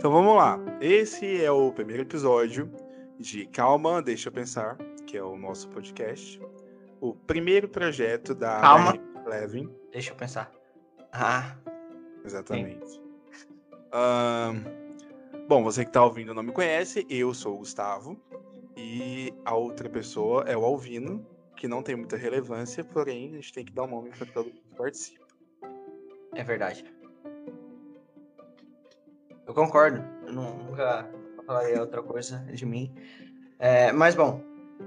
Então vamos lá. Esse é o primeiro episódio de Calma, Deixa Eu Pensar, que é o nosso podcast. O primeiro projeto da Calma. Levin. Deixa eu pensar. Ah, Exatamente. Ahn, bom, você que tá ouvindo não me conhece, eu sou o Gustavo. E a outra pessoa é o Alvino, que não tem muita relevância, porém a gente tem que dar um nome para todo mundo que participa. é verdade. Eu concordo. Eu nu- nunca falaria outra coisa de mim. É, mas bom,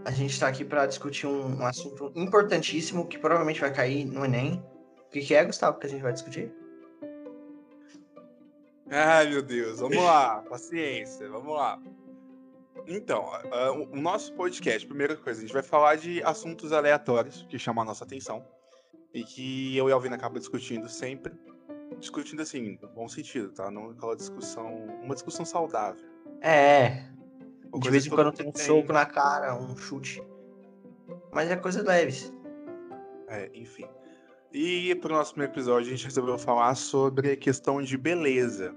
a gente tá aqui para discutir um, um assunto importantíssimo que provavelmente vai cair no Enem. O que, que é, Gustavo, que a gente vai discutir? Ai, meu Deus, vamos lá, paciência, vamos lá. Então, ah, o nosso podcast, primeira coisa, a gente vai falar de assuntos aleatórios que chamam a nossa atenção e que eu e a Alvina acaba discutindo sempre. Discutindo assim, no bom sentido, tá? Não aquela discussão. Uma discussão saudável. É, Uma de vez em quando tem um tem. soco na cara, um chute. Mas é coisa leves. É, enfim. E pro nosso primeiro episódio, a gente resolveu falar sobre a questão de beleza.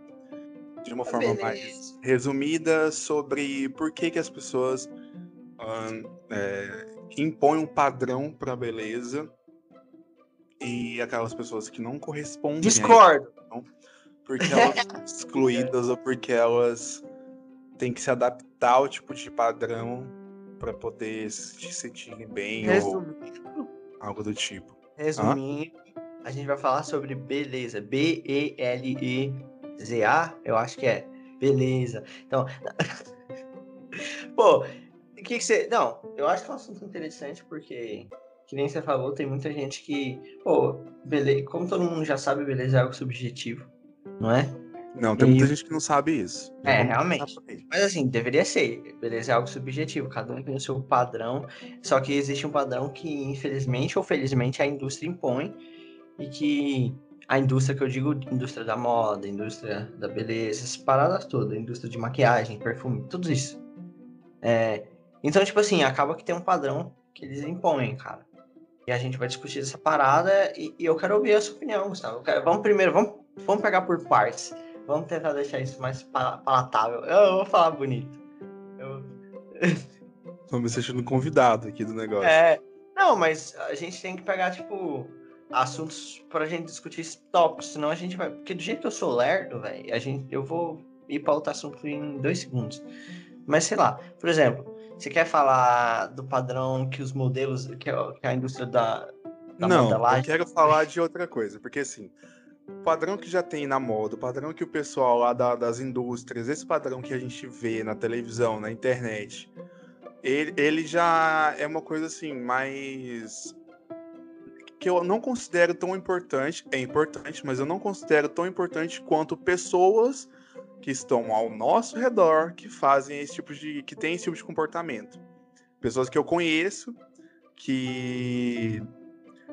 De uma forma mais Beleza. resumida sobre por que, que as pessoas ahn, é, impõem um padrão para beleza e aquelas pessoas que não correspondem Discordo. porque elas são excluídas ou porque elas têm que se adaptar ao tipo de padrão para poder se sentirem bem ou Resumindo, algo do tipo. resumindo a gente vai falar sobre beleza. B-E-L-E-Z-A, eu acho que é. Beleza. Então. Pô, o que, que você. Não, eu acho que é um assunto interessante porque. Que nem você falou, tem muita gente que. Pô, beleza. Como todo mundo já sabe, beleza é algo subjetivo. Não é? Não, tem muita E- gente que não sabe isso. É, realmente. Mas assim, deveria ser. Beleza é algo subjetivo. Cada um tem o seu padrão. Só que existe um padrão que, infelizmente ou felizmente, a indústria impõe. E que a indústria que eu digo, indústria da moda, indústria da beleza, essas paradas todas, indústria de maquiagem, perfume, tudo isso. É, então, tipo assim, acaba que tem um padrão que eles impõem, cara. E a gente vai discutir essa parada e, e eu quero ouvir a sua opinião, Gustavo. Quero- vamos primeiro, vamos, vamos pegar por partes. Vamos tentar deixar isso mais pa- palatável. Eu, eu vou falar bonito. Eu- Tô me sentindo convidado aqui do negócio. é, não, mas a gente tem que pegar, tipo, assuntos pra gente discutir tópicos, senão a gente vai. Porque do jeito que eu sou lerdo, velho, a gente, eu vou ir pra outro assunto em dois segundos. Mas sei lá, por exemplo, você quer falar do padrão que os modelos, que a, indústria da, da Não, eu modelagem. quero falar de outra coisa, porque assim, o padrão que já tem na moda, o padrão que o pessoal lá da- das indústrias, esse padrão que a gente vê na televisão, na internet, ele, ele já é uma coisa assim, mais. que eu não considero tão importante. É importante, mas eu não considero tão importante quanto pessoas que estão ao nosso redor que fazem esse tipo de. que tem esse tipo de comportamento. Pessoas que eu conheço que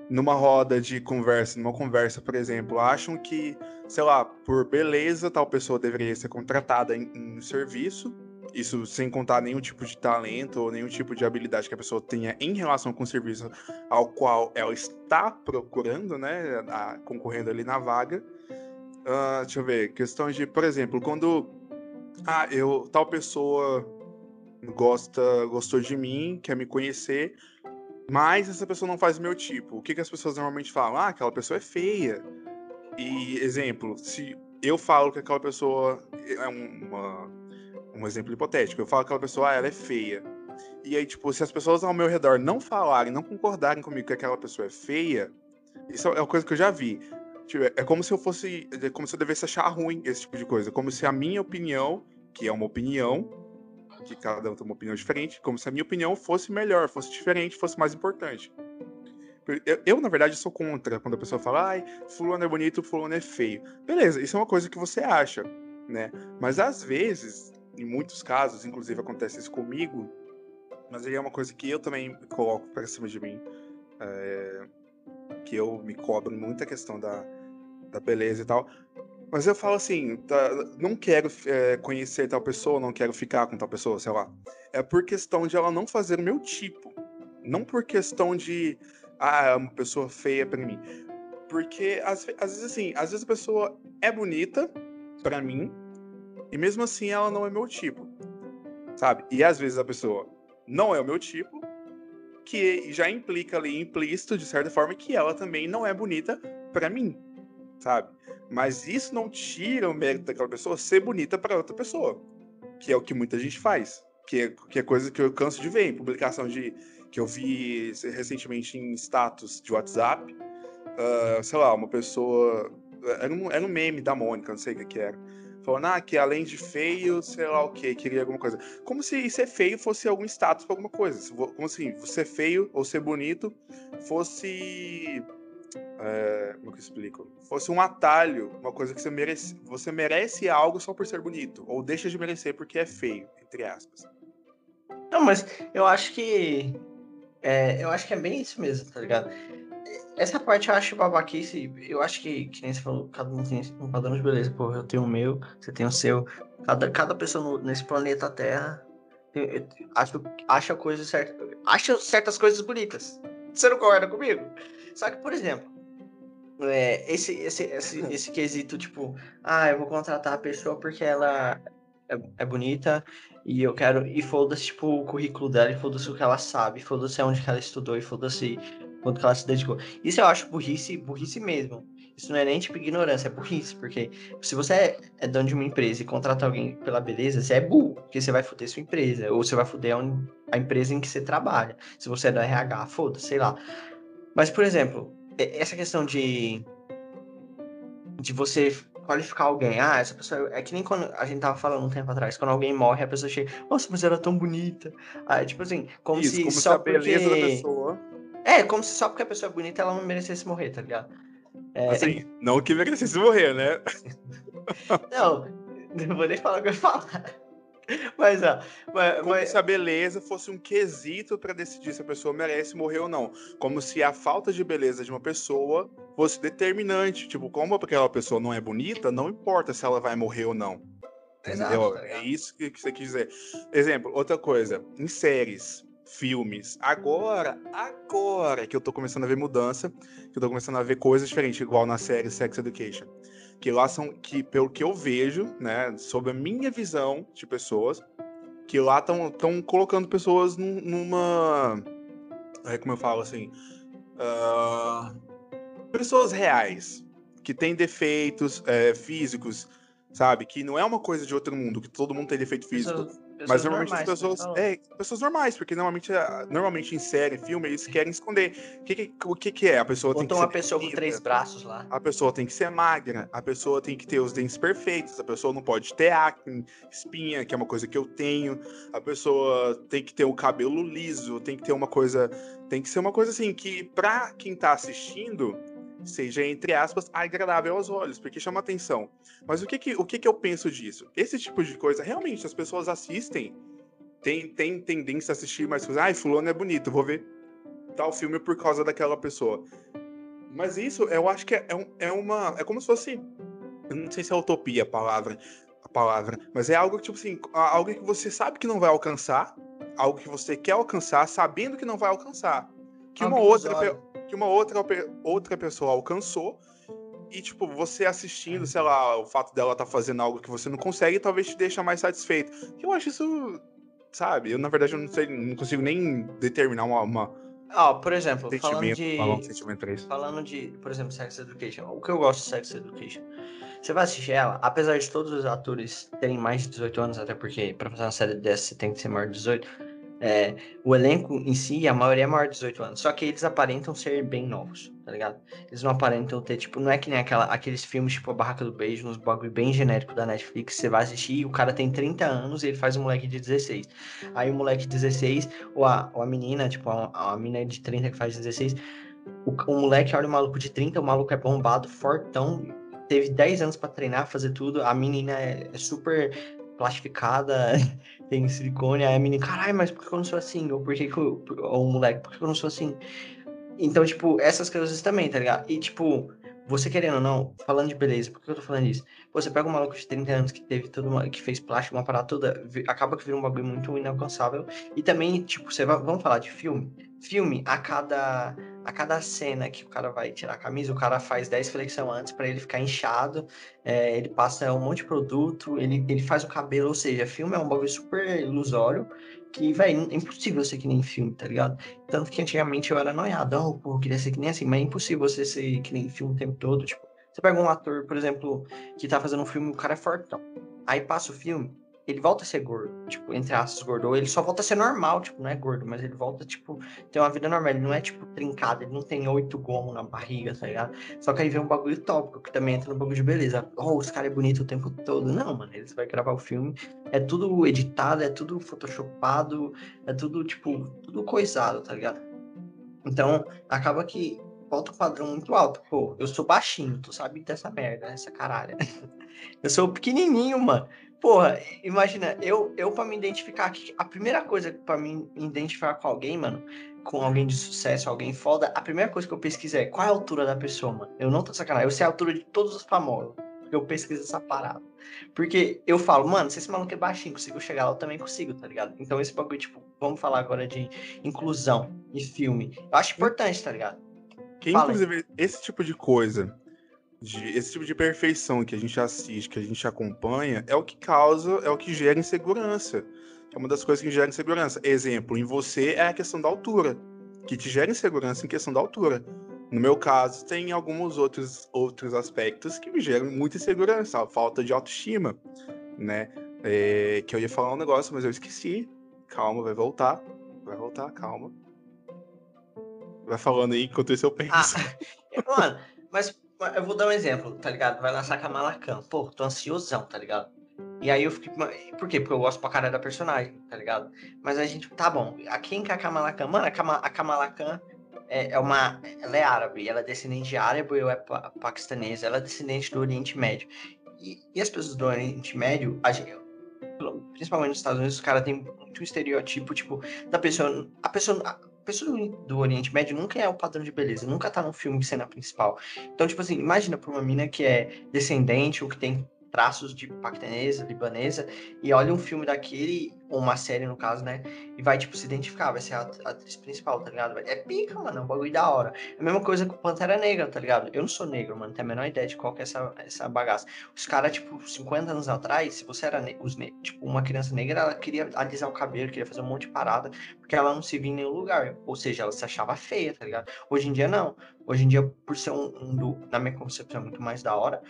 numa roda de conversa, numa conversa, por exemplo, acham que, sei lá, por beleza, tal pessoa deveria ser contratada em, em serviço. Isso sem contar nenhum tipo de talento ou nenhum tipo de habilidade que a pessoa tenha em relação com o serviço ao qual ela está procurando, né? a- concorrendo ali na vaga. Ah, deixa eu ver, questões de, por exemplo, quando ah, eu, tal pessoa gosta, gostou de mim, quer me conhecer, mas essa pessoa não faz meu tipo. O que, que as pessoas normalmente falam? Ah, aquela pessoa é feia. E, exemplo, se eu falo que aquela pessoa é um- uma, um exemplo hipotético, eu falo que aquela pessoa, ah, ela é feia. E aí, tipo, se as pessoas ao meu redor não falarem, não concordarem comigo que aquela pessoa é feia, isso é uma coisa que eu já vi. Tipo, é como se eu fosse, é como se eu devesse achar ruim esse tipo de coisa. Como se a minha opinião, que é uma opinião, que cada um tem uma opinião diferente, como se a minha opinião fosse melhor, fosse diferente, fosse mais importante. Eu, eu, na verdade, sou contra quando a pessoa fala, ai, fulano é bonito, fulano é feio. Beleza, isso é uma coisa que você acha, né? Mas às vezes, em muitos casos, inclusive acontece isso comigo, mas aí é uma coisa que eu também coloco pra cima de mim, é, que eu me cobro muita questão da, da beleza e tal. Mas eu falo assim, tá, não quero é, conhecer tal pessoa, não quero ficar com tal pessoa, sei lá. É por questão de ela não fazer o meu tipo. Não por questão de, ah, é uma pessoa feia pra mim. Porque, às, às vezes, assim, às vezes a pessoa é bonita pra mim, e mesmo assim ela não é meu tipo, sabe? E às vezes a pessoa não é o meu tipo, que já implica ali implícito, de certa forma, que ela também não é bonita para mim, sabe? Mas isso não tira o mérito daquela pessoa ser bonita para outra pessoa, que é o que muita gente faz, que é, que é coisa que eu canso de ver em publicação de que eu vi recentemente em status de WhatsApp, uh, sei lá, uma pessoa era um, era um meme da Mônica, não sei o que, que era falando, ah, que além de feio, sei lá o que, queria alguma coisa. Como se ser feio fosse algum status pra alguma coisa. Como assim, ser feio ou ser bonito fosse. É, como que eu explico? Fosse um atalho, uma coisa que você merece. Você merece algo só por ser bonito. Ou deixa de merecer porque é feio, entre aspas. Não, mas eu acho que. É, eu acho que é bem isso mesmo, tá ligado? Essa parte eu acho babaquice. Eu acho que, que nem você falou, cada um tem um padrão de beleza. Pô, eu tenho o meu, você tem o seu. Cada, cada pessoa no, nesse planeta Terra acho, acha coisas certas. Acha certas coisas bonitas. Você não concorda comigo? Só que, por exemplo, é, esse, esse, esse, esse quesito, tipo, ah, eu vou contratar a pessoa porque ela é, é bonita e eu quero. E foda-se, tipo, o currículo dela, e foda-se o que ela sabe, foda-se onde que ela estudou, e foda-se quanto que ela se dedicou. Isso eu acho burrice, burrice mesmo. Isso não é nem tipo ignorância, é burrice, porque se você é, é dono de uma empresa e contrata alguém pela beleza, você é burro, porque você vai foder sua empresa, ou você vai foder a, empresa em que você trabalha. Se você é do RH, foda, sei lá. Mas, por exemplo, essa questão de de você qualificar alguém. Ah, essa pessoa. É que nem quando a gente tava falando um tempo atrás, quando alguém morre, a pessoa chega, nossa, mas ela é tão bonita. Ah, tipo assim, como Isso, se como só se a beleza porque... da pessoa é, como se só porque a pessoa é bonita ela não merecesse morrer, tá ligado? É... Assim, não que merecesse morrer, né? não, não vou nem falar o que eu ia falar. Mas, ó. Mas, como mas... se a beleza fosse um quesito para decidir se a pessoa merece morrer ou não. Como se a falta de beleza de uma pessoa fosse determinante. Tipo, como aquela pessoa não é bonita, não importa se ela vai morrer ou não. Exato, tá é isso que você quis dizer. Exemplo, outra coisa. Em séries, filmes. Agora, agora que eu tô começando a ver mudança, que eu tô começando a ver coisas diferentes, igual na série Sex Education. Que lá são, que pelo que eu vejo, né, sobre a minha visão de pessoas, que lá estão colocando pessoas num, numa. É como eu falo assim. Uh, pessoas reais, que têm defeitos é, físicos, sabe? Que não é uma coisa de outro mundo, que todo mundo tem defeito físico. Pessoas mas normalmente normais, as pessoas. É, pessoas normais, porque normalmente, normalmente em série, filme, eles querem esconder. O que, que, o que, que é? A pessoa Botou tem que uma pessoa com três braços lá. A pessoa tem que ser magra, a pessoa tem que ter os dentes perfeitos, a pessoa não pode ter acne, espinha, que é uma coisa que eu tenho. A pessoa tem que ter o cabelo liso, tem que ter uma coisa. Tem que ser uma coisa assim que, pra quem tá assistindo seja, entre aspas, agradável aos olhos, porque chama atenção. Mas o que que, o que que eu penso disso? Esse tipo de coisa, realmente, as pessoas assistem, tem, tem tendência a assistir mais coisas. Ai, fulano é bonito, vou ver tal filme por causa daquela pessoa. Mas isso, eu acho que é, é, é uma... É como se fosse... Eu não sei se é utopia a palavra, a palavra, mas é algo tipo assim, algo que você sabe que não vai alcançar, algo que você quer alcançar, sabendo que não vai alcançar. Que uma outra que uma outra, outra pessoa alcançou. E, tipo, você assistindo, sei lá, o fato dela tá fazendo algo que você não consegue, talvez te deixa mais satisfeito. Eu acho isso, sabe? Eu, na verdade, eu não sei, não consigo nem determinar uma. uma Ó, por exemplo, falando de. Falando de, por exemplo, Sex Education. O que eu gosto de Sex Education? Você vai assistir ela, apesar de todos os atores terem mais de 18 anos, até porque pra fazer uma série dessa você tem que ser maior de 18 é, o elenco em si, a maioria é maior de 18 anos. Só que eles aparentam ser bem novos, tá ligado? Eles não aparentam ter, tipo, não é que nem aquela, aqueles filmes tipo A Barraca do Beijo, nos bagulho bem genérico da Netflix. Você vai assistir e o cara tem 30 anos e ele faz um moleque de 16. Aí o moleque de 16, ou a, ou a menina, tipo, a, a menina de 30 que faz 16, o, o moleque olha o maluco de 30, o maluco é bombado, fortão, teve 10 anos para treinar, fazer tudo. A menina é, é super plastificada, tem silicone, aí a menina, caralho, mas por que eu não sou assim? Ou por que, que eu, ou o moleque, por que eu não sou assim? Então, tipo, essas coisas também, tá ligado? E, tipo, você querendo ou não, falando de beleza, por que eu tô falando isso? Você pega um maluco de 30 anos que teve tudo uma, que fez plástico, uma parada toda, acaba que vira um bagulho muito inalcançável. E também, tipo, você vai, vamos falar de filme? Filme, a cada a cada cena que o cara vai tirar a camisa, o cara faz 10 flexão antes para ele ficar inchado, é, ele passa um monte de produto, ele, ele faz o cabelo, ou seja, filme é um bagulho super ilusório, que, velho, é impossível ser que nem filme, tá ligado? Tanto que antigamente eu era noiado, oh, pô, eu queria ser que nem assim, mas é impossível você ser que nem filme o tempo todo, tipo, você pega um ator, por exemplo, que tá fazendo um filme, o cara é fortão, aí passa o filme, ele volta a ser gordo, tipo, entre aspas, gordo. Ele só volta a ser normal, tipo, não é gordo, mas ele volta, tipo, ter uma vida normal. Ele não é, tipo, trincado, ele não tem oito gomos na barriga, tá ligado? Só que aí vem um bagulho tópico, que também entra no bagulho de beleza. Oh, os caras é bonito o tempo todo. Não, mano, eles vai gravar o filme, é tudo editado, é tudo photoshopado, é tudo, tipo, tudo coisado, tá ligado? Então, acaba que volta um padrão muito alto. Pô, eu sou baixinho, tu sabe dessa merda, essa caralho. eu sou pequenininho, mano. Porra, imagina, eu, eu para me identificar aqui, a primeira coisa para me identificar com alguém, mano, com alguém de sucesso, alguém foda, a primeira coisa que eu pesquiso é qual é a altura da pessoa, mano. Eu não tô sacanagem, eu sei a altura de todos os famosos. Eu pesquiso essa parada. Porque eu falo, mano, se esse maluco é baixinho, consigo chegar lá, eu também consigo, tá ligado? Então esse bagulho, tipo, vamos falar agora de inclusão e filme. Eu acho importante, tá ligado? Que, inclusive, esse tipo de coisa de esse tipo de perfeição que a gente assiste, que a gente acompanha, é o que causa, é o que gera insegurança. É uma das coisas que gera insegurança. Exemplo, em você é a questão da altura, que te gera insegurança em questão da altura. No meu caso, tem alguns outros, outros aspectos que me geram muita insegurança, a falta de autoestima, né? É, que eu ia falar um negócio, mas eu esqueci. Calma, vai voltar. Vai voltar, calma. Vai falando aí enquanto isso eu penso. Ah, mano, mas eu vou dar um exemplo, tá ligado? Vai lançar Kamala Khan. Pô, tô ansiosão, tá ligado? E aí eu fiquei. Por quê? Porque eu gosto pra cara da personagem, tá ligado? Mas a gente. Tá bom. A quem que é a Kamala Khan? Mano, a, Kama, a Kamala Khan é, é, uma. Ela é árabe. Ela é descendente de árabe, eu é pa paquistanesa. Ela é descendente do Oriente Médio. E, e as pessoas do Oriente Médio, gente, principalmente nos Estados Unidos, os caras têm muito estereotipo, tipo, da pessoa. A pessoa pessoa do, Oriente Médio nunca é o padrão de beleza, nunca tá num filme de cena principal. Então, tipo assim, imagina pra uma mina que é descendente ou que tem traços de paquistanesa, libanesa, e olha um filme daquele, ou uma série no caso, né? E vai, tipo, se identificar, vai ser a atriz principal, tá ligado? É pica, mano, é um bagulho da hora. É a mesma coisa com Pantera Negra, tá ligado? Eu não sou negro, mano, tenho a menor ideia de qual que é essa, essa bagaça. Os caras, tipo, 50 anos atrás, se você era os tipo, uma criança negra, ela queria alisar o cabelo, queria fazer um monte de parada, porque ela não se via em nenhum lugar. Ou seja, ela se achava feia, tá ligado? Hoje em dia, não. Hoje em dia, por ser um, um do, na minha concepção, muito mais da hora,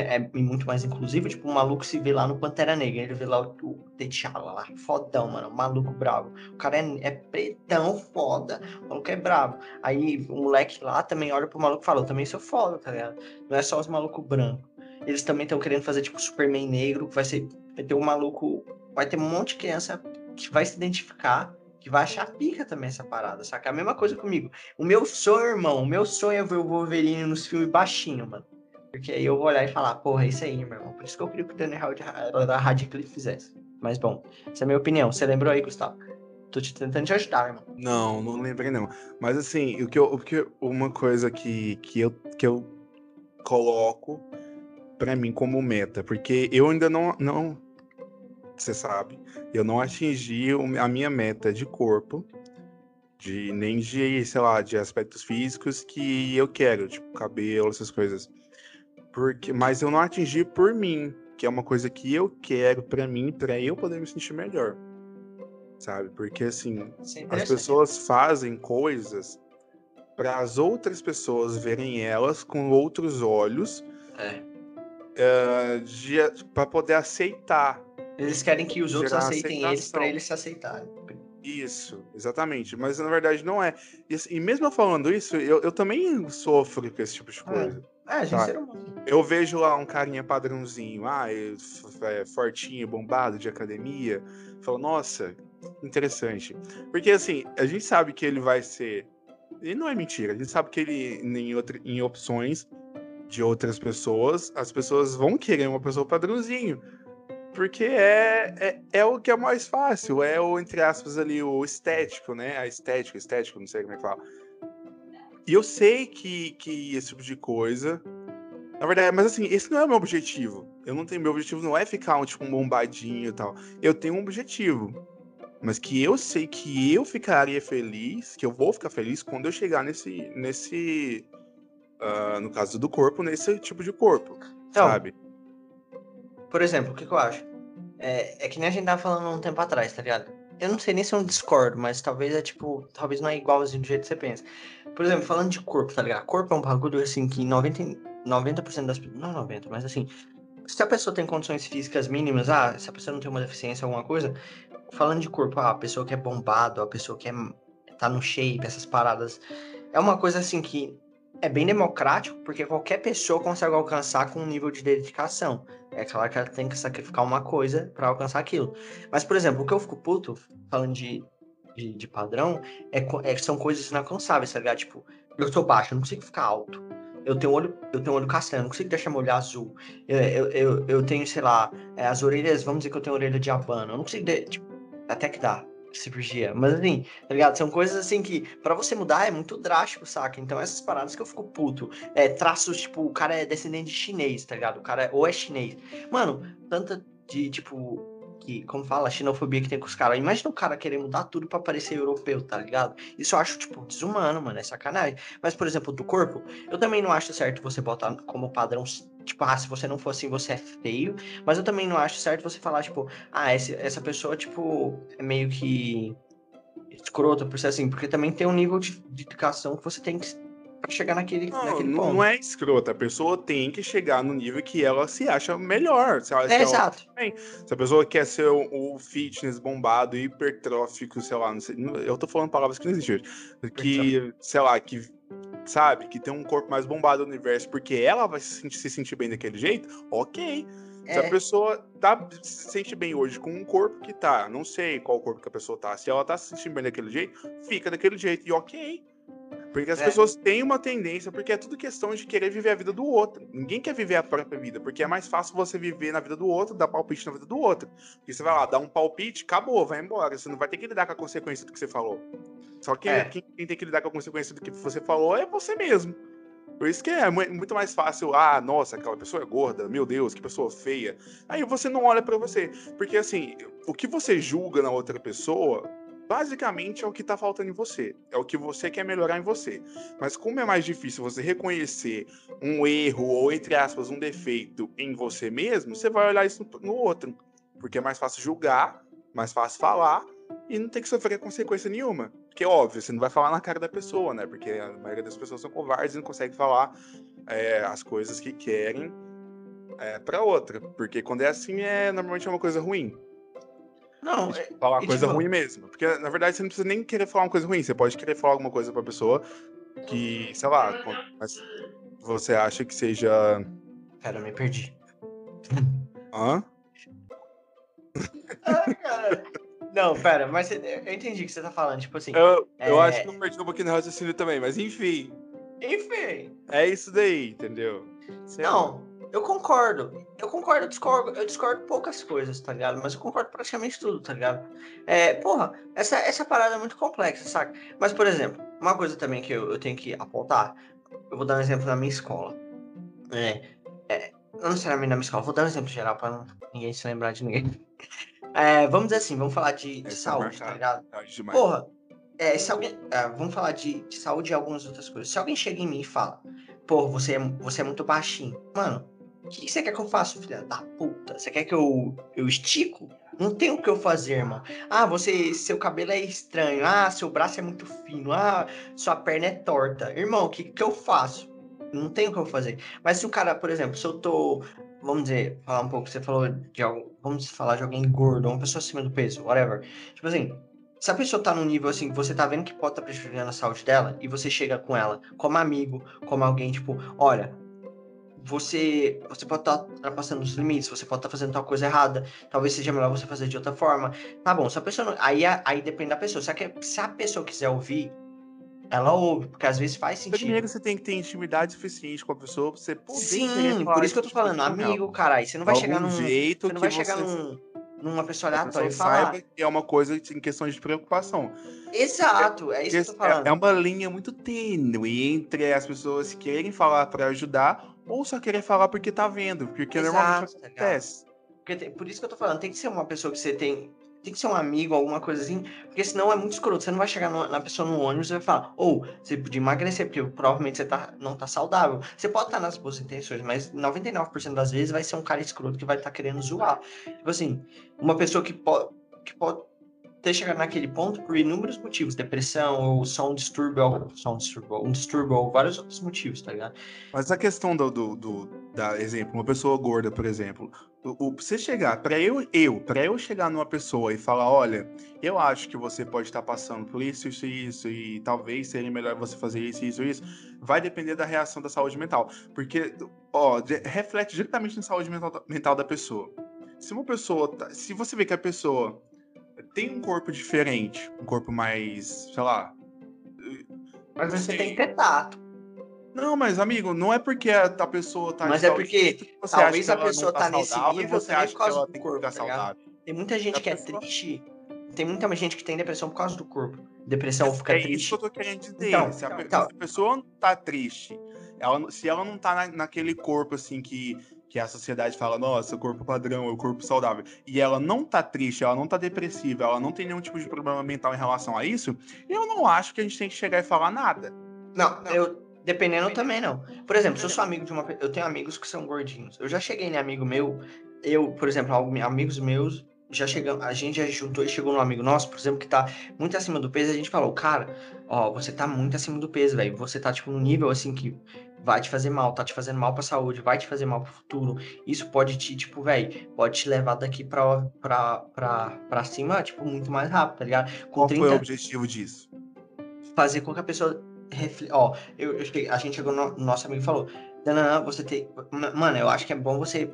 é muito mais inclusivo, tipo, um maluco se vê lá no Pantera Negra, ele vê lá o, o T'Challa lá, fodão, mano, maluco bravo. O cara é, é pretão foda, o maluco é bravo. Aí o moleque lá também olha pro maluco e fala, eu também sou foda, tá ligado? Não é só os malucos brancos. Eles também estão querendo fazer, tipo, Superman negro, vai ser, vai ter um maluco, vai ter um monte de criança que vai se identificar que vai achar pica também essa parada, saca? A mesma coisa comigo. O meu sonho, irmão, o meu sonho é ver o Wolverine nos filmes baixinho, mano. Porque aí eu vou olhar e falar, porra, é isso aí, meu irmão. Por isso que eu queria que o Daniel da Radcliffe fizesse. Mas bom, essa é a minha opinião. Você lembrou aí, Gustavo? Tô te tentando te ajudar, irmão. Não, não lembrei não. Mas assim, o que eu, o que uma coisa que, que, eu, que eu coloco para mim como meta, porque eu ainda não, não você sabe, eu não atingi a minha meta de corpo, de nem de, sei lá, de aspectos físicos que eu quero, tipo cabelo, essas coisas. Porque, mas eu não atingi por mim, que é uma coisa que eu quero para mim, para eu poder me sentir melhor. Sabe? Porque assim, é as pessoas fazem coisas para as outras pessoas verem elas com outros olhos. É. Uh, para poder aceitar. Eles querem que os outros aceitem aceitação. eles para eles se aceitarem. Isso, exatamente. Mas na verdade não é. E, assim, mesmo falando isso, eu, eu também sofro com esse tipo de é. coisa. É. É, a gente tá. ser humano. Eu vejo lá um carinha padrãozinho, ah, é fortinho, bombado de academia. Falo, nossa, interessante. Porque assim, a gente sabe que ele vai ser. E não é mentira, a gente sabe que ele, em, outra, em opções de outras pessoas, as pessoas vão querer uma pessoa padrãozinho. Porque é, é, é, o que é mais fácil, é o, entre aspas, ali, o estético, né? A estética, estético, não sei como é que fala E eu sei que, que esse tipo de coisa. Na verdade, mas assim, esse não é o meu objetivo. Eu não tenho. Meu objetivo não é ficar um, tipo, um bombadinho e tal. Eu tenho um objetivo. Mas que eu sei que eu ficaria feliz, que eu vou ficar feliz quando eu chegar nesse. nesse. Uh, no caso do corpo, nesse tipo de corpo. Então, sabe? Por exemplo, o que, que eu acho? É, é, que nem a gente tava falando um tempo atrás, tá ligado? Eu não sei nem se eu discordo, mas talvez é tipo. Talvez não é igualzinho do jeito que você pensa. Por exemplo, falando de corpo, tá ligado? Corpo é um bagulho assim que 90%, 90 das pessoas. Não 90, mas assim. Se a pessoa tem condições físicas mínimas, ah, se a pessoa não tem uma deficiência, alguma coisa, falando de corpo, ah, a pessoa que é bombado, a pessoa que é, tá no shape, essas paradas, é uma coisa assim que é bem democrático, porque qualquer pessoa consegue alcançar com um nível de dedicação. É claro que ela tem que sacrificar uma coisa para alcançar aquilo. Mas, por exemplo, o que eu fico puto, falando de, de, de padrão, é, é, são coisas inalcançáveis, tá ligado? Tipo, eu sou baixo, eu não consigo ficar alto. Eu tenho olho, eu tenho olho castanho, não consigo deixar meu olho azul. Eu, eu, eu, eu tenho, sei lá, é, as orelhas, vamos dizer que eu tenho orelha de abano. Eu não consigo, de, tipo, até que dá cirurgia. Mas assim, tá ligado? São coisas assim que para você mudar é muito drástico, saca? Então essas paradas que eu fico puto. É, traços, tipo, o cara é descendente de chinês, tá ligado? O cara é, ou é chinês. Mano, tanta de, tipo, que, como fala, a xenofobia que tem com os caras. Imagina o cara querer mudar tudo para parecer europeu, tá ligado? Isso eu acho, tipo, desumano, mano, é sacanagem. Mas, por exemplo, do corpo, eu também não acho certo você botar como padrão, tipo, ah, se você não for assim, você é feio. Mas eu também não acho certo você falar, tipo, ah, esse, essa pessoa, tipo, é meio que escrota por ser assim, porque também tem um nível de, de educação que você tem que chegar naquele, não, naquele não, ponto. Não é escrota, a pessoa tem que chegar no nível que ela se acha melhor. Se ela, é, se exato. Ela, se a pessoa quer ser o, o, fitness bombado, hipertrófico, sei lá, não sei, eu tô falando palavras que não existem. Que, sei lá, que sabe, que tem um corpo mais bombado no universo, porque ela vai se sentir, se sentir bem daquele jeito, ok. Se a é. pessoa tá, se sente bem hoje com um corpo que tá, não sei qual corpo que a pessoa tá, se ela tá se sentindo bem daquele jeito, fica daquele jeito, e ok. Porque as é. pessoas têm uma tendência, porque é tudo questão de querer viver a vida do outro. Ninguém quer viver a própria vida, porque é mais fácil você viver na vida do outro, dar palpite na vida do outro. Porque você vai lá, dar um palpite, acabou, vai embora. Você não vai ter que lidar com a consequência do que você falou. Só que é. quem, quem tem que lidar com a consequência do que você falou é você mesmo. Por isso que é muito mais fácil, ah, nossa, aquela pessoa é gorda, meu Deus, que pessoa feia. Aí você não olha para você. Porque assim, o que você julga na outra pessoa basicamente é o que está faltando em você, é o que você quer melhorar em você. Mas como é mais difícil você reconhecer um erro ou entre aspas um defeito em você mesmo, você vai olhar isso no outro, porque é mais fácil julgar, mais fácil falar e não tem que sofrer consequência nenhuma. Porque óbvio, você não vai falar na cara da pessoa, né? Porque a maioria das pessoas são covardes e não conseguem falar é, as coisas que querem é, para outra, porque quando é assim é normalmente é uma coisa ruim. Não, é, falar uma coisa tipo... ruim mesmo. Porque, na verdade, você não precisa nem querer falar uma coisa ruim. Você pode querer falar alguma coisa pra pessoa que, sei lá, mas você acha que seja. Pera, eu me perdi. Hã? ah, cara. Não, pera, mas eu entendi o que você tá falando. Tipo assim. Eu, eu é... acho que eu perdi um pouquinho no raciocínio também, mas enfim. Enfim. É isso daí, entendeu? Sei não. Lá. Eu concordo. Eu concordo, eu discordo, eu discordo poucas coisas, tá ligado? Mas eu concordo praticamente tudo, tá ligado? É, porra, essa, essa parada é muito complexa, saca? Mas, por exemplo, uma coisa também que eu, eu tenho que apontar, eu vou dar um exemplo na minha escola. É, é, não necessariamente na minha escola, vou dar um exemplo geral pra ninguém se lembrar de ninguém. É, vamos dizer assim, vamos falar de, de é saúde, tá ligado? Porra, é, se alguém, é, vamos falar de, de, saúde e algumas outras coisas. Se alguém chega em mim e fala, porra, você é, você é muito baixinho. Mano, que você quer que eu faça, filha da puta? Você quer que eu, eu estico? Não tem o que eu fazer, irmão. Ah, você, seu cabelo é estranho. Ah, seu braço é muito fino. Ah, sua perna é torta. Irmão, o que, que eu faço? Não tem o que eu fazer. Mas se o cara, por exemplo, se eu tô, vamos dizer, falar um pouco, você falou de algo, vamos falar de alguém gordo, uma pessoa acima do peso, whatever. Tipo assim, se a pessoa tá num nível assim, que você tá vendo que pode estar tá prejudicando a saúde dela, e você chega com ela como amigo, como alguém, tipo, olha, você você pode estar tá ultrapassando os limites, você pode estar tá fazendo tal coisa errada, talvez seja melhor você fazer de outra forma. Tá bom, se a pessoa não, aí aí depende da pessoa. Se a, se a pessoa quiser ouvir, ela ouve, porque às vezes faz sentido. Primeiro você tem que ter intimidade suficiente com a pessoa pra você poder Sim, por isso que eu tô falando, amigo, caralho, você não vai chegar num jeito você não vai chegar num numa pessoa pessoa aleatória e falar. saiba que é uma coisa em questão de preocupação. Exato, é isso que eu tô Porque falando. é, é uma linha muito tênue entre as pessoas querem falar pra ajudar ou só querer falar porque tá vendo, porque normalmente Exato, tá ligado? acontece. Tem- por isso que eu tô falando, tem que ser uma pessoa que você tem. Tem que ser um amigo, alguma coisa assim, porque senão é muito escroto. Você não vai chegar no- na pessoa no ônibus e vai falar, ou você podia emagrecer, porque provavelmente você tá, não tá saudável. Você pode estar nas boas intenções, mas 99% das vezes vai ser um cara escroto que vai estar querendo zoar. Tipo assim, uma pessoa que pode, que pode ter chegado naquele ponto por inúmeros motivos, depressão, ou só um distúrbio, só um distúrbio, um distúrbio, ou vários outros motivos, tá ligado? Mas a questão do, do, do- da exemplo, uma pessoa gorda, por exemplo, o, o- você chegar, pra eu, eu, para eu chegar numa pessoa e falar, olha, eu acho que você pode estar passando por isso, isso e isso, e talvez seria melhor você fazer isso, isso, isso, vai depender da reação da saúde mental. Porque, ó, reflete diretamente na saúde mental, mental da pessoa. Se uma pessoa, tá- se você vê que a pessoa tem um corpo diferente, um corpo mais, sei lá. Mas você tem que ter tato. Não, mas amigo, não é porque a, a pessoa tá Mas é porque você talvez a pessoa não tá nesse nível você acha por que ela do tem corpo, que ficar tá saudável. Tem muita gente A que é pessoa- triste. Tem muita gente que tem depressão por causa do corpo. Depressão fica é isso triste. que eu tô querendo dizer. Então, se, a, então. se a pessoa tá triste, ela, se ela não tá na- naquele corpo assim que, que a sociedade fala, nossa, corpo padrão, é o corpo saudável, e ela não tá triste, ela não tá depressiva, ela não tem nenhum tipo de problema mental em relação a isso, eu não acho que a gente tem que chegar e falar nada. Não, eu. Dependendo também não. Por exemplo, se eu sou amigo de uma. Eu tenho amigos que são gordinhos. Eu já cheguei em amigo meu. Eu, por exemplo, amigos meus. Já chegamos, a gente já juntou e chegou num amigo nosso, por exemplo, que tá muito acima do peso, a gente falou, cara, ó, você tá muito acima do peso, velho. Você tá, tipo, num nível assim que vai te fazer mal, tá te fazendo mal pra saúde, vai te fazer mal pro futuro. Isso pode te, tipo, velho, pode te levar daqui pra, pra, pra, pra cima, tipo, muito mais rápido, tá ligado? Com Qual foi o objetivo disso? fazer com que a pessoa refle... ó, eu, eu cheguei- a gente chegou no nosso amigo e falou, Dananã, você tem, Ma- mano, eu acho que é bom você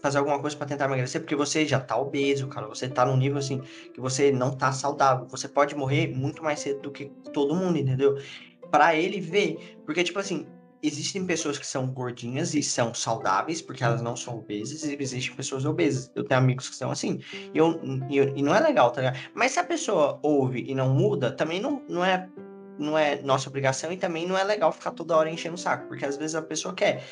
fazer alguma coisa pra tentar emagrecer, porque você já tá obeso, cara, você tá num nível assim que você não tá saudável, você pode morrer muito mais cedo do que todo mundo, entendeu? Pra ele ver, porque tipo assim, existem pessoas que são gordinhas e são saudáveis, porque elas não são obesas, e existem pessoas obesas. Eu tenho amigos que são assim. E, eu, e, eu- e não é legal, tá ligado? Mas se a pessoa ouve e não muda, também não, não é não é nossa obrigação e também não é legal ficar toda hora enchendo o saco, porque às vezes a pessoa quer,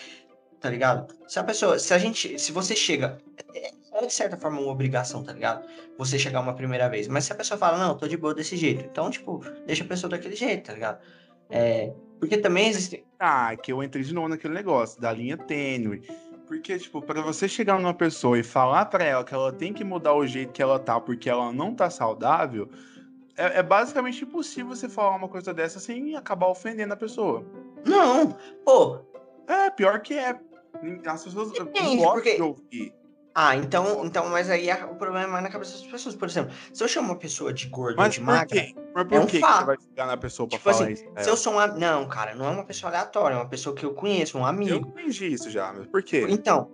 tá ligado? Se a pessoa, se a gente, se você chega, é, é de certa forma uma obrigação, tá ligado? Você chegar uma primeira vez, mas se a pessoa fala, não, tô de boa desse jeito, então, tipo, deixa a pessoa daquele jeito, tá ligado? É, porque também existe, Ah, que eu entrei de novo naquele negócio da linha tênue. Porque, tipo, pra você chegar numa pessoa e falar pra ela que ela tem que mudar o jeito que ela tá porque ela não tá saudável, é, é basicamente impossível você falar uma coisa dessa sem acabar ofendendo a pessoa. não, pô, É, pior que é. As pessoas Depende, gostam porque- de ouvir. Ah, então, então, mas aí a- o problema é mais na cabeça das pessoas, por exemplo, se eu chamo uma pessoa de gordo ou de magra? Mas por é um que, fato. você vai chegar na pessoa pra Tipo falar assim, isso? se eu ela? sou um, am- não, cara, não é uma pessoa aleatória, é uma pessoa que eu conheço, um Eu amigo, entendi isso já, mas por quê? Então,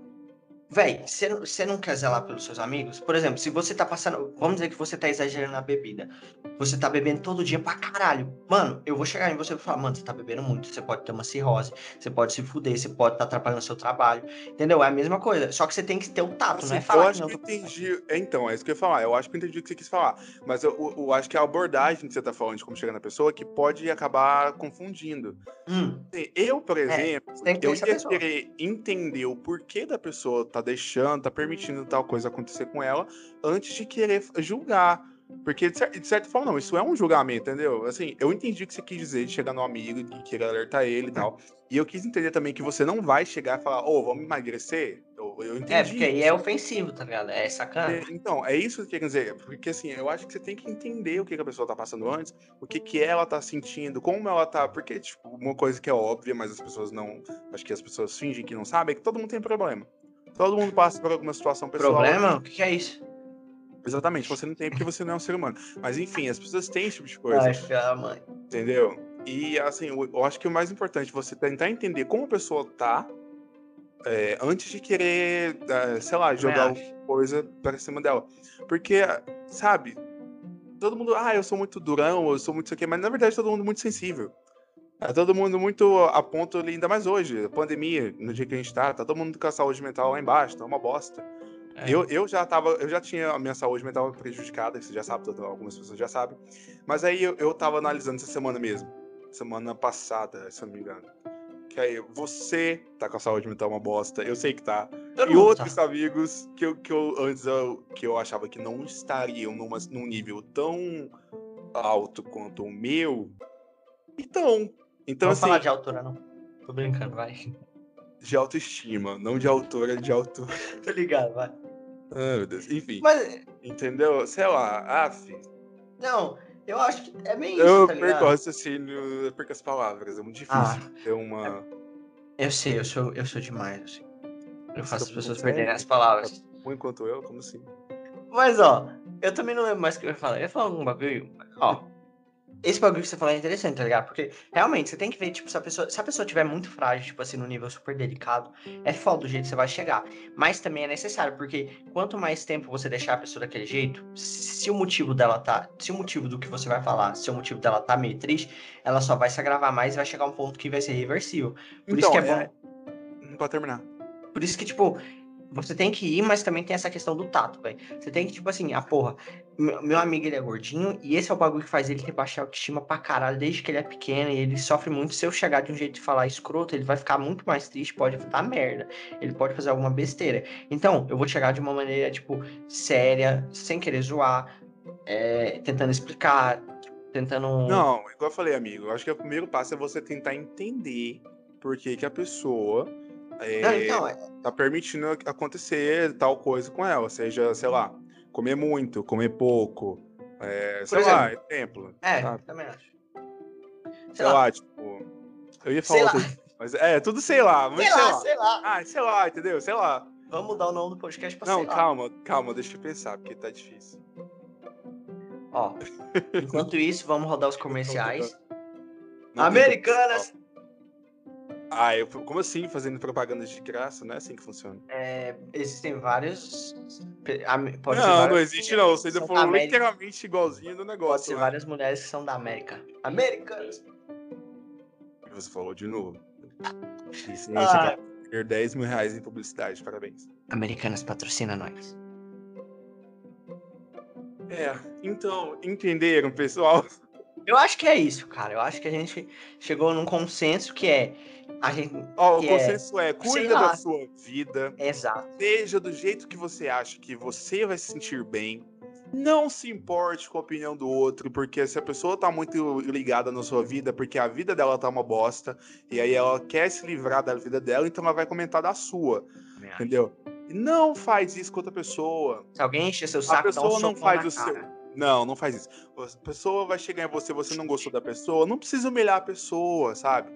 véi, você não- não quer zelar pelos seus amigos? Por exemplo, se você tá passando. Vamos dizer que você tá exagerando na bebida. Você tá bebendo todo dia pra caralho. Mano, eu vou chegar em você e falar, mano, você tá bebendo muito. Você pode ter uma cirrose, você pode se fuder, você pode estar tá atrapalhando o seu trabalho. Entendeu? É a mesma coisa. Só que você tem que ter o tato, não Assim, é falar eu que acho não. que eu entendi. é, Então, é isso que eu ia falar. Eu acho que eu entendi o que você quis falar. Mas eu, eu- eu acho que a abordagem que você tá falando de como chegar na pessoa que pode acabar confundindo. Hum, Assim, Eu, por exemplo, tem que ter eu ia pessoa. querer entender o porquê da pessoa tá deixando, tá permitindo tal coisa acontecer com ela, antes de querer julgar. Porque, de, cer- de certa forma, não, isso é um julgamento, entendeu? Assim, eu entendi o que você quis dizer de chegar no amigo e querer alertar ele e tal. E eu quis entender também que você não vai chegar e falar, ô, vamos emagrecer? Eu, eu entendi. É, porque aí é ofensivo, tá ligado? É sacana. É, Então, é isso que eu quero dizer. Porque assim, eu acho que você tem que entender o que, que a pessoa tá passando antes, o que, que ela tá sentindo, como ela tá. Porque, tipo, uma coisa que é óbvia, mas as pessoas não. Acho que as pessoas fingem que não sabem, é que todo mundo tem problema. Todo mundo passa por alguma situação pessoal. Problema? O que, é isso? Exatamente, você não tem porque você não é um ser humano. Mas enfim, as pessoas têm esse tipo de coisa. Ai, filha da mãe. Entendeu? E assim, eu, acho que o mais importante é você tentar entender como a pessoa tá é, antes de querer, é, sei lá, jogar alguma coisa pra cima dela. Porque, sabe, todo mundo, ah, eu sou muito durão, eu sou muito isso aqui, mas na verdade todo mundo é muito sensível. É todo mundo muito a ponto, ali, ainda mais hoje, pandemia, no dia que a gente tá, tá todo mundo com a saúde mental lá embaixo, tá uma bosta. É. Eu, eu já tava, eu já tinha a minha saúde mental prejudicada, você já sabe, algumas pessoas já sabem. Mas aí eu, eu tava analisando essa semana mesmo. Semana passada, se eu não me engano. Que aí, você tá com a saúde mental uma bosta, eu sei que tá. Todo E outros tá. amigos que eu, que eu antes eu, que eu achava que não estariam numa, num nível tão alto quanto o meu. Então, então Vamos assim, falar de altura, não. Tô brincando, vai. de autoestima, não de altura, de altura. Tô ligado, vai. Ai, meu Deus. Enfim, Mas, entendeu? Sei lá, af. não, eu acho que é bem isso, Eu tá perco o raciocínio, eu perco as palavras. É muito difícil Ah. ter uma. Eu sei, eu sou, eu sou demais, assim. Eu faço as Você- pessoas perderem é- as palavras. Ruim quanto eu? Como assim? Mas, ó, eu também não lembro mais o que eu ia falar. Eu ia falar algum bagulho. Ó, esse bagulho que você falou é interessante, tá ligado? Porque, realmente, você tem que ver, tipo, se a pessoa, se a pessoa tiver muito frágil, tipo assim, no nível super delicado, é foda do jeito que você vai chegar. Mas também é necessário, porque quanto mais tempo você deixar a pessoa daquele jeito, se o motivo dela tá. Se o motivo do que você vai falar, se o motivo dela tá meio triste, ela só vai se agravar mais e vai chegar a um ponto que vai ser reversível. Por isso que é bom. Não pode terminar. Por isso que, tipo, você tem que ir, mas também tem essa questão do tato, velho. Você tem que, tipo assim, ah, porra, meu, meu amigo ele é gordinho e esse é o bagulho que faz ele ter baixa autoestima pra caralho desde que ele é pequeno e ele sofre muito. Se eu chegar de um jeito de falar escroto, ele vai ficar muito mais triste, pode dar merda. Ele pode fazer alguma besteira. Então, eu vou chegar de uma maneira, tipo, séria, sem querer zoar, é, tentando explicar, tentando. Não, igual eu falei, amigo, eu acho que o primeiro passo é você tentar entender por que, que a pessoa é, Não, então, é- tá permitindo acontecer tal coisa com ela. Seja, sei lá, comer muito, comer pouco. É, sei lá, exemplo. é, sabe? também acho. Sei lá, tipo. Eu ia Sei falar lá. Mas é, tudo sei lá, mas sei lá, sei lá. Ah, sei lá, entendeu? Sei lá. Vamos mudar o nome do podcast pra Não, sei lá. calma, calma, deixa eu pensar, porque tá difícil. Ó, enquanto isso, vamos rodar os comerciais. Americanas! Ah, eu, como assim fazendo propaganda de graça? Não é assim que funciona. É, existem vários. Pode não, não existe não. Você ainda falou literalmente igualzinho do Pode negócio. ser né? várias mulheres que são da América. Americanas! Você falou de novo. Isso, Ah. você vai ter 10 mil reais em publicidade, parabéns. Americanas patrocina nós. É, então, entenderam, pessoal? Eu acho que é isso, cara. Eu acho que a gente chegou num consenso que é. A gente. Ó, o é- consenso é, sei cuida da sua vida, Exato. seja do jeito que você acha que você vai se sentir bem. Não se importe com a opinião do outro, porque se a pessoa tá muito ligada na sua vida, porque a vida dela tá uma bosta, e aí ela quer se livrar da vida dela, então ela vai comentar da sua, entendeu? Não faz isso com outra pessoa. Se alguém encher seu saco, dá pessoa um não faz o seu- cara. Não, não faz isso. A pessoa vai chegar em você, você não gostou da pessoa, não precisa humilhar a pessoa, sabe?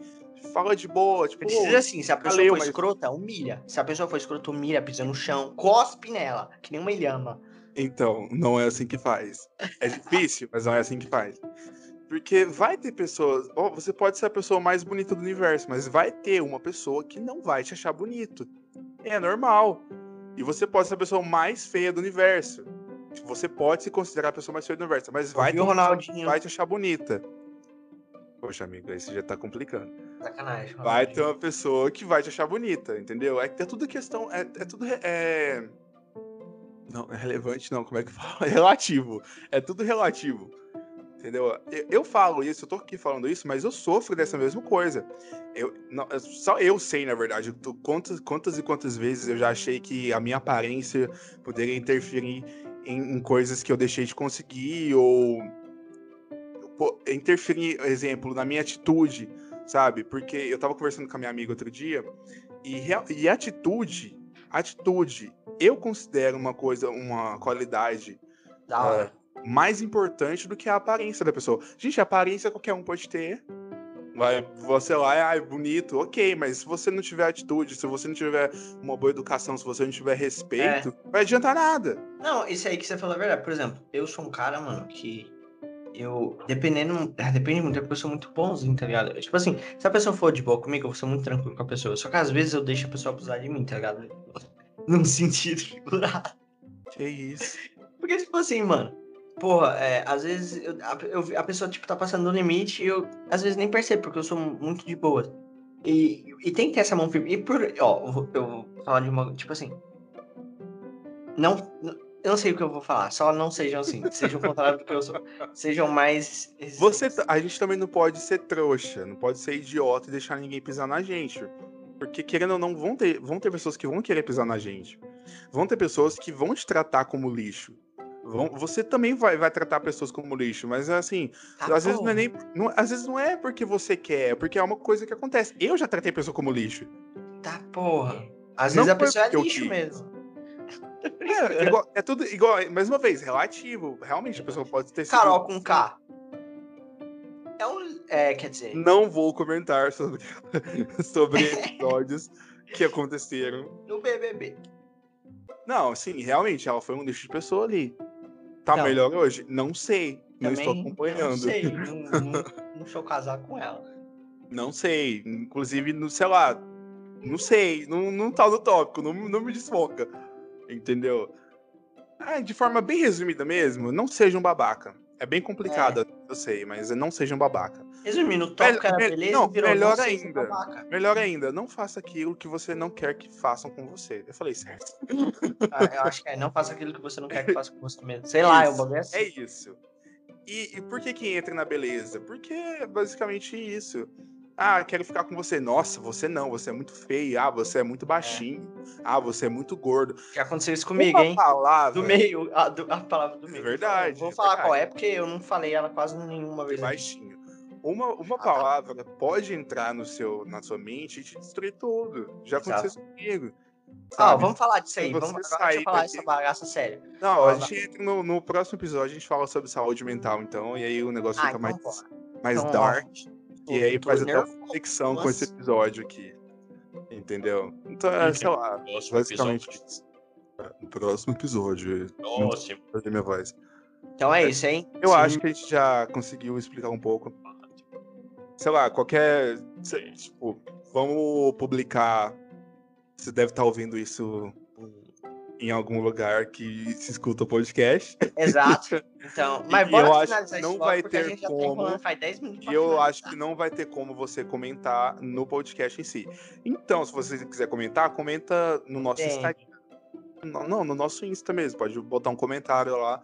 Fala de boa, tipo, Precisa assim, se a pessoa valeu, for mas- escrota, humilha. Se a pessoa for escrota, humilha, pisa no chão, cospe nela, que nem uma ilhama. Então, não é assim que faz. É difícil, mas não é assim que faz. Porque vai ter pessoas. ó, você pode ser a pessoa mais bonita do universo, mas vai ter uma pessoa que não vai te achar bonito. É normal. E você pode ser a pessoa mais feia do universo. Você pode se considerar a pessoa mais feia do universo, mas vai ter Ouviu, uma pessoa que Ronaldinho? vai te achar bonita. Poxa, amigo, aí você já tá complicando. Sacanagem. Vai ter uma pessoa que vai te achar bonita, entendeu? É, é tudo questão. É, é tudo. É... Não, é relevante, não. Como é que fala? É relativo. É tudo relativo. Entendeu? Eu, eu falo isso, eu tô aqui falando isso, mas eu sofro dessa mesma coisa. Eu, não, é só eu sei, na verdade, quantas, quantas e quantas vezes eu já achei que a minha aparência poderia interferir em, em coisas que eu deixei de conseguir, ou interferir, exemplo, na minha atitude, sabe? Porque eu tava conversando com a minha amiga outro dia, e, e atitude, atitude, eu considero uma coisa, uma qualidade Da hora. mais importante do que a aparência da pessoa. Gente, aparência qualquer um pode ter. Vai, você lá é ai, bonito, ok, mas se você não tiver atitude, se você não tiver uma boa educação, se você não tiver respeito, não vai adiantar nada. Não, isso aí que você falou é verdade. Por exemplo, eu sou um cara, mano, que eu, dependendo, é, depende muito, é porque eu sou muito bonzinho, tá ligado? Tipo assim, se a pessoa for de boa comigo, eu vou ser muito tranquilo com a pessoa. Só que às vezes eu deixo a pessoa abusar de mim, tá ligado? Num sentido figurado. Que isso. Porque, tipo assim, mano, porra, é, às vezes eu- a, eu- a pessoa, tipo, tá passando do limite e eu, às vezes, nem percebo, porque eu sou muito de boa. E, e tem que ter essa mão firme. E por, ó, eu vou, eu vou falar de uma, tipo assim, Não, eu não sei o que eu vou falar, só não sejam assim. Sejam o contrário do que eu sou. Sejam mais. Você, a gente também não pode ser trouxa, não pode ser idiota e deixar ninguém pisar na gente. Porque, querendo ou não, vão ter, vão ter pessoas que vão querer pisar na gente. Vão ter pessoas que vão te tratar como lixo. Vão, você também vai, vai tratar pessoas como lixo, mas assim, tá às vezes não é nem. Não, às vezes não é porque você quer, é porque é uma coisa que acontece. Eu já tratei pessoa como lixo. Tá, porra. Às não vezes a pessoa é lixo mesmo. É, igual, é tudo igual, mais uma vez, relativo. Realmente, a pessoa pode ter sido. Carol com K. É um. É, quer dizer. Não vou comentar sobre, sobre episódios que aconteceram. No BBB. Não, sim, realmente, ela foi um lixo de pessoa ali. Tá não. melhor hoje? Não sei. Não estou acompanhando. Não sei. não, não, não sou casado com ela. Não sei. Inclusive, no, sei lá. Não sei. Não, não tá no tópico. Não, não me desfoca. Entendeu? Ah, de forma bem resumida mesmo, não seja um babaca. É bem complicado, é. eu sei, mas não seja um babaca. Resumindo, tópico era beleza, não, virou, melhor não ainda. Um melhor ainda, não faça aquilo que você não quer que façam com você. Eu falei certo. Ah, eu acho que é, não faça aquilo que você não quer que façam com você mesmo. Sei isso, lá, é um bagulho assim. É isso. E, e por que que entra na beleza? Porque é basicamente isso. Ah, quero ficar com você. Nossa, você não, você é muito feio. Ah, você é muito baixinho. É. Ah, você é muito gordo. Que aconteceu isso comigo, Uma hein? Palavra... Do meio, a, do, a palavra do meio. É verdade. Vou falar verdade. qual é, porque eu não falei ela quase nenhuma vez. Baixinho. Uma, uma ah, tá. palavra tá. pode entrar no seu, na sua mente e te destruir tudo. Já aconteceu isso comigo. Ah, vamos falar disso aí. Vamos agora deixa eu falar daqui... essa bagaça séria. Não, a gente entra no, no, próximo episódio, a gente fala sobre saúde mental, então, e aí o negócio ah, fica então, mais, mais então, dark. Ó. E aí faz até uma conexão com esse episódio aqui. Entendeu? Então, é, sei lá, basicamente isso. No próximo episódio. Próximo. Fazer minha voz. Então é isso, hein? Eu Sim. acho que a gente já conseguiu explicar um pouco. Sei lá, qualquer. Tipo, vamos publicar. Você deve estar ouvindo isso em algum lugar que se escuta o podcast. Exato. Então, mas bora eu acho que não vai ter tá como. Tá e eu acho que não vai ter como você comentar no podcast em si. Então, se você quiser comentar, comenta no nosso. Instagram. Não, no nosso Insta mesmo. Pode botar um comentário lá.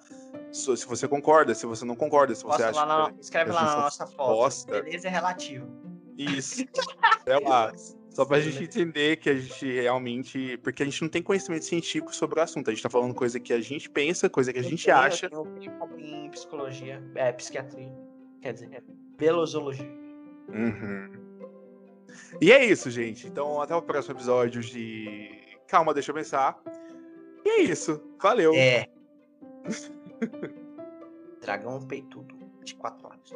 Se você concorda, se você não concorda, se você Posta acha. Lá na... Escreve lá na nossa foto. Posta. Beleza é relativo. Isso. é lá. Só pra gente entender que a gente realmente. Porque a gente não tem conhecimento científico sobre o assunto. A gente tá falando coisa que a gente pensa, coisa que a gente eu acha. Eu em psicologia, é, psiquiatria. Quer dizer, é belosologia. Uhum. E é isso, gente. Então, até o próximo episódio de. Calma, deixa eu pensar. E é isso. Valeu. É. Dragão peitudo de quatro horas.